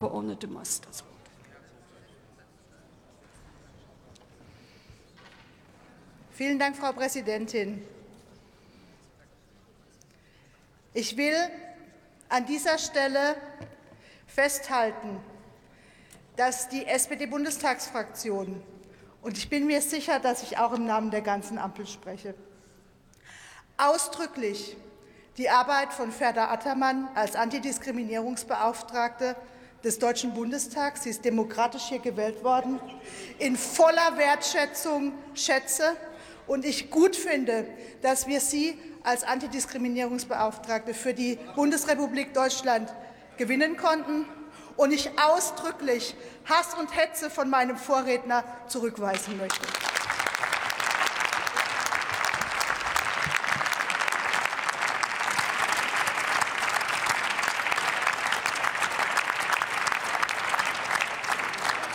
Abgeordnete Mast das Wort. Vielen Dank, Frau Präsidentin. Ich will an dieser Stelle festhalten, dass die SPD-Bundestagsfraktion und ich bin mir sicher, dass ich auch im Namen der ganzen Ampel spreche, ausdrücklich die Arbeit von Ferda Attermann als Antidiskriminierungsbeauftragte des Deutschen Bundestags, sie ist demokratisch hier gewählt worden, in voller Wertschätzung schätze und ich gut finde, dass wir sie als Antidiskriminierungsbeauftragte für die Bundesrepublik Deutschland gewinnen konnten und ich ausdrücklich Hass und Hetze von meinem Vorredner zurückweisen möchte.